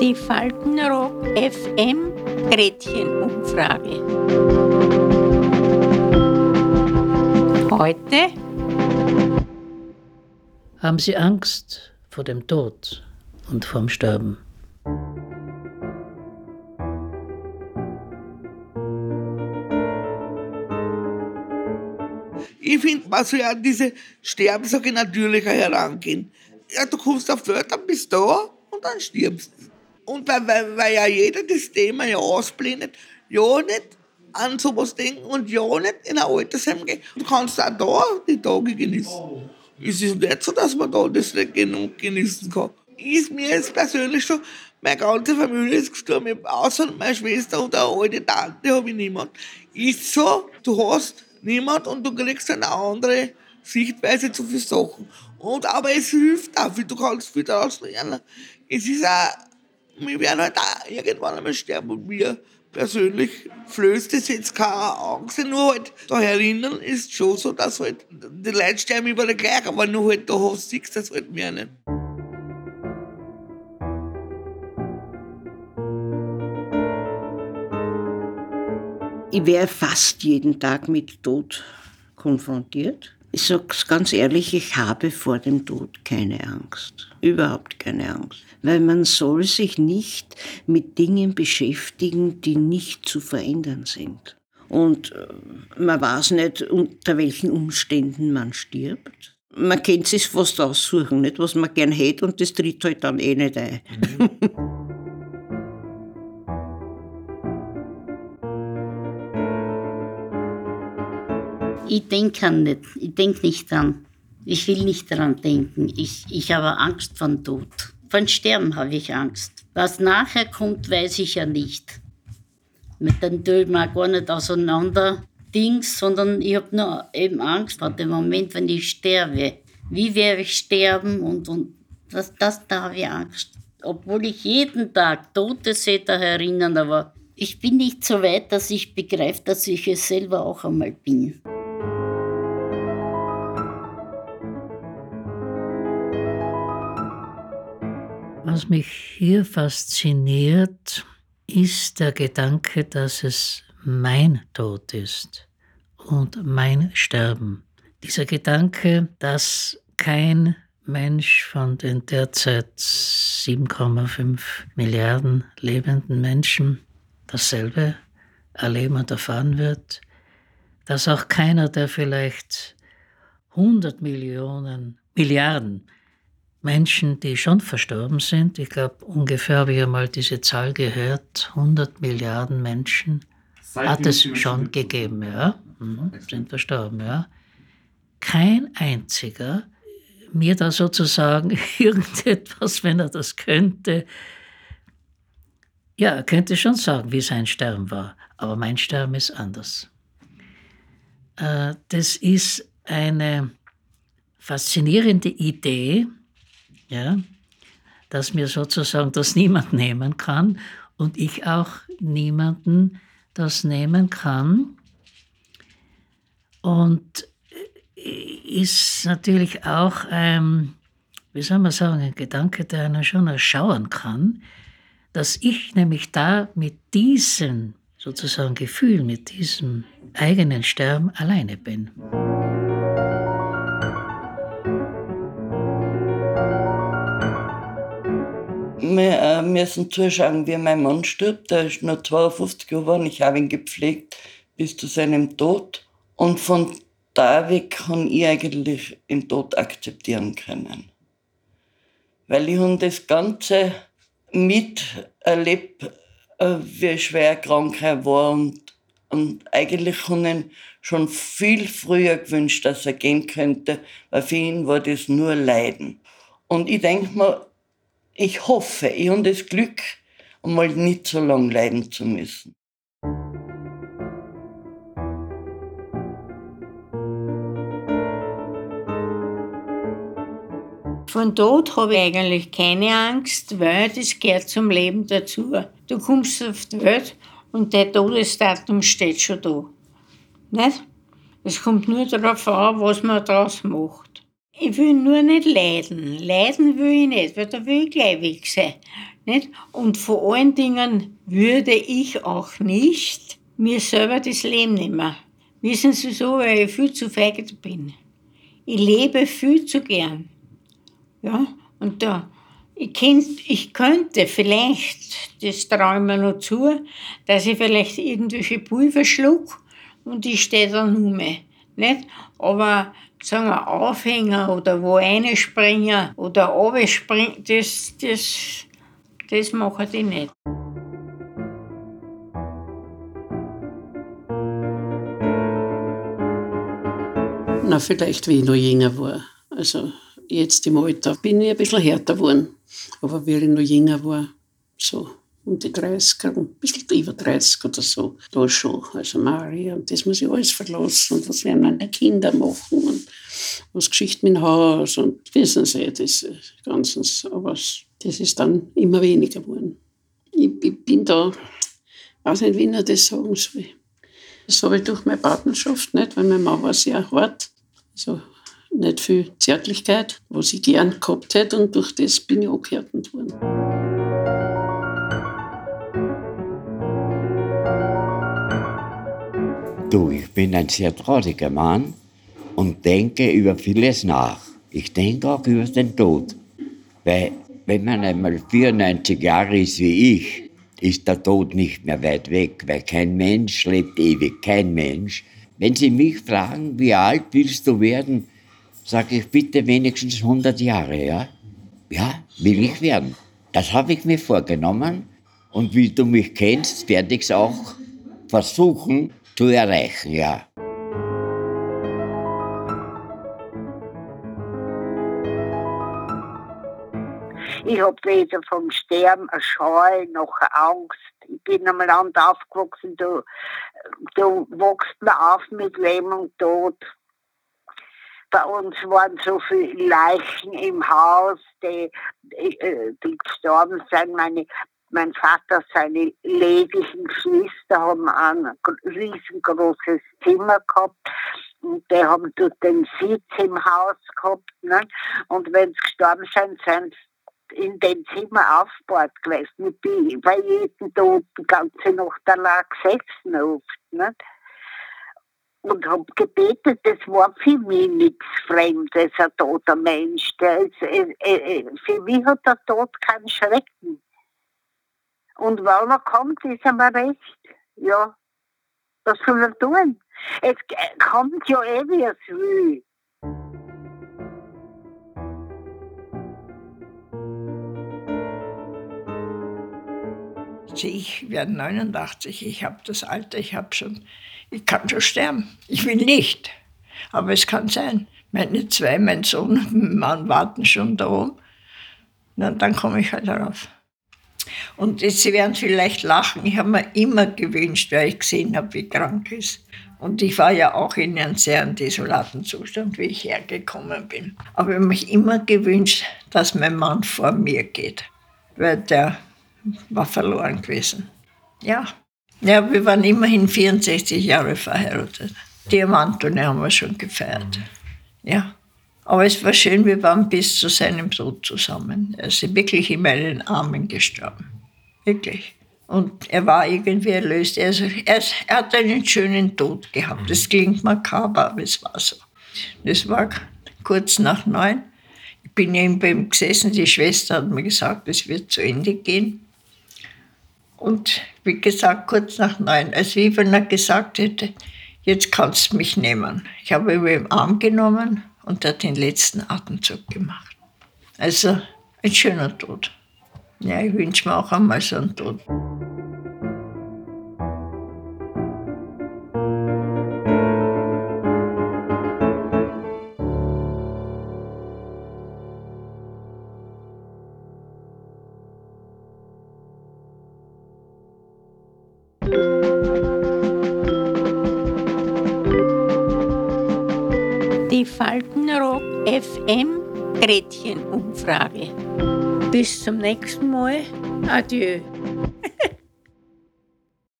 Die Faltenrock FM Gretchenumfrage. Heute haben Sie Angst vor dem Tod und vorm Sterben. Ich finde, man soll ja diese Sterbenssache natürlicher herangehen. Ja, du kommst auf die Welt, dann bist du da und dann stirbst du. Und weil, weil, weil ja jeder das Thema ja ausblendet, ja nicht an sowas denken und ja nicht in ein Altersheim gehen. Du kannst auch da die Tage genießen. Es ist nicht so, dass man da das nicht genug genießen kann. Ist mir jetzt persönlich schon, meine ganze Familie ist gestorben, außer meine Schwester und eine alte Tante habe ich niemand. Ist so, du hast niemand und du kriegst eine andere Sichtweise zu vielen Sachen. Und, aber es hilft auch, du kannst viel daraus lernen. Es ist auch, wir werden halt auch irgendwann einmal sterben und wir persönlich flößt es jetzt keine Angst, nur halt da erinnern ist schon so, dass halt die Leute sterben überall gleich, aber nur halt da hast du das halt mehr nicht. Ich wäre fast jeden Tag mit Tod konfrontiert. Ich sage es ganz ehrlich, ich habe vor dem Tod keine Angst. Überhaupt keine Angst. Weil man soll sich nicht mit Dingen beschäftigen, die nicht zu verändern sind. Und äh, man weiß nicht, unter welchen Umständen man stirbt. Man kennt sich fast aussuchen, nicht, was man gern hätte, und das tritt halt dann eh nicht ein. Mhm. Ich denke nicht. Ich denke nicht dran. Ich will nicht daran denken. Ich, ich habe Angst vor Tod. Von Sterben habe ich Angst. Was nachher kommt, weiß ich ja nicht. Mit dem ich mir gar nicht auseinander Dings, sondern ich habe nur eben Angst vor dem Moment, wenn ich sterbe. Wie werde ich sterben und, und das, das, da habe ich Angst. Obwohl ich jeden Tag Tote sehe, da erinnern, aber ich bin nicht so weit, dass ich begreife, dass ich es selber auch einmal bin. Was mich hier fasziniert, ist der Gedanke, dass es mein Tod ist und mein Sterben. Dieser Gedanke, dass kein Mensch von den derzeit 7,5 Milliarden lebenden Menschen dasselbe erleben und erfahren wird, dass auch keiner der vielleicht 100 Millionen, Milliarden Menschen, die schon verstorben sind. Ich glaube, ungefähr habe ich einmal diese Zahl gehört, 100 Milliarden Menschen Seit hat es schon gegeben, ja, mhm, sind verstorben, ja. Kein einziger mir da sozusagen irgendetwas, wenn er das könnte, ja, er könnte schon sagen, wie sein Sterben war, aber mein Sterben ist anders. Äh, das ist eine faszinierende Idee, ja, dass mir sozusagen das niemand nehmen kann und ich auch niemanden das nehmen kann. Und ist natürlich auch, ähm, wie soll man sagen, ein Gedanke, der einen schon erschauern kann, dass ich nämlich da mit diesem sozusagen Gefühl, mit diesem eigenen Sterben alleine bin. Wir äh, müssen zuschauen, wie mein Mann stirbt. Der ist nur 52 geworden. Ich habe ihn gepflegt bis zu seinem Tod. Und von da weg kann ich eigentlich den Tod akzeptieren können. Weil ich das Ganze miterlebt, äh, wie schwer krank er war. Und, und eigentlich habe ich schon viel früher gewünscht, dass er gehen könnte, weil für ihn war das nur Leiden. Und ich denke mir, ich hoffe, ich habe das Glück, einmal nicht so lange leiden zu müssen. Von Tod habe ich eigentlich keine Angst, weil das gehört zum Leben dazu. Du kommst auf die Welt und der Todesdatum steht schon da. Nicht? Es kommt nur darauf an, was man daraus macht. Ich will nur nicht leiden. Leiden will ich nicht, weil da will ich gleich weg sein. Nicht? Und vor allen Dingen würde ich auch nicht mir selber das Leben nehmen. Wissen Sie so, weil ich viel zu feige bin. Ich lebe viel zu gern. Ja, und da, ich, könnt, ich könnte vielleicht, das traue ich mir noch zu, dass ich vielleicht irgendwelche Pulver schluck und ich stehe dann um. Nicht? Aber sagen wir, Aufhänger oder wo springen oder runterspringen, das, das, das machen die nicht. Na, vielleicht, wie ich noch jünger war. Also jetzt im Alter bin ich ein bisschen härter geworden. Aber wie ich noch jünger war, so um die 30, ein bisschen über 30 oder so, da schon. Also Maria, das muss ich alles verlassen und was werden meine Kinder machen und was Geschichte mit dem Haus und wissen Sie, das Ganze. Aber das ist dann immer weniger geworden. Ich, ich bin da, weiß nicht, wie ich das sagen soll. Das habe ich durch meine Partnerschaft nicht, weil mein Mann war sehr hart. Also nicht viel Zärtlichkeit, was ich gern gehabt hätte und durch das bin ich angehärtet worden. Du, ich bin ein sehr trauriger Mann und denke über vieles nach. Ich denke auch über den Tod. Weil, wenn man einmal 94 Jahre ist wie ich, ist der Tod nicht mehr weit weg, weil kein Mensch lebt ewig, kein Mensch. Wenn Sie mich fragen, wie alt willst du werden, sage ich bitte wenigstens 100 Jahre, ja? Ja, will ich werden. Das habe ich mir vorgenommen und wie du mich kennst, werde ich es auch versuchen, zu erreichen, ja. Ich habe weder vom Sterben eine Scheu noch eine Angst. Ich bin am Land aufgewachsen, da, da wächst man auf mit Leben und Tod. Bei uns waren so viele Leichen im Haus, die, äh, die gestorben sind. Meine mein Vater, seine lediglichen Geschwister haben ein riesengroßes Zimmer gehabt und die haben dort den Sitz im Haus gehabt. Ne? Und wenn sie gestorben sind, sind sie in dem Zimmer aufgebaut gewesen. Ich bin bei jedem Tod die ganze Nacht allein gesessen oft. Ne? Und habe gebetet, das war für mich nichts Fremdes, ein toter Mensch. Der ist, äh, äh, für mich hat der Tod keinen Schrecken. Und wenn er kommt, ist er mir recht. Ja, was soll er tun? Es kommt ja eh, wie es will. Ich werde 89, ich habe das Alter, ich habe schon, ich kann schon sterben. Ich will nicht, aber es kann sein. Meine zwei, mein Sohn und mein Mann warten schon darum. Na, dann komme ich halt darauf. Und Sie werden vielleicht lachen, ich habe mir immer gewünscht, weil ich gesehen habe, wie krank ist. Und ich war ja auch in einem sehr desolaten Zustand, wie ich hergekommen bin. Aber ich habe mich immer gewünscht, dass mein Mann vor mir geht, weil der war verloren gewesen. Ja. Ja, wir waren immerhin 64 Jahre verheiratet. Diamantone haben wir schon gefeiert. Ja. Aber es war schön, wir waren bis zu seinem Tod zusammen. Er ist wirklich in meinen Armen gestorben. Wirklich. Und er war irgendwie erlöst. Er, er, er hat einen schönen Tod gehabt. Das klingt makaber, aber es war so. Das war kurz nach neun. Ich bin neben ihm gesessen, die Schwester hat mir gesagt, es wird zu Ende gehen. Und wie gesagt, kurz nach neun, als wie wenn er gesagt hätte, jetzt kannst du mich nehmen. Ich habe ihn über den Arm genommen und hat den letzten Atemzug gemacht. Also ein schöner Tod. Ja, ich wünsche mir auch einmal so einen Tod. Die Faltenrock FM Gretchenumfrage. Bis zum nächsten Mal. Adieu.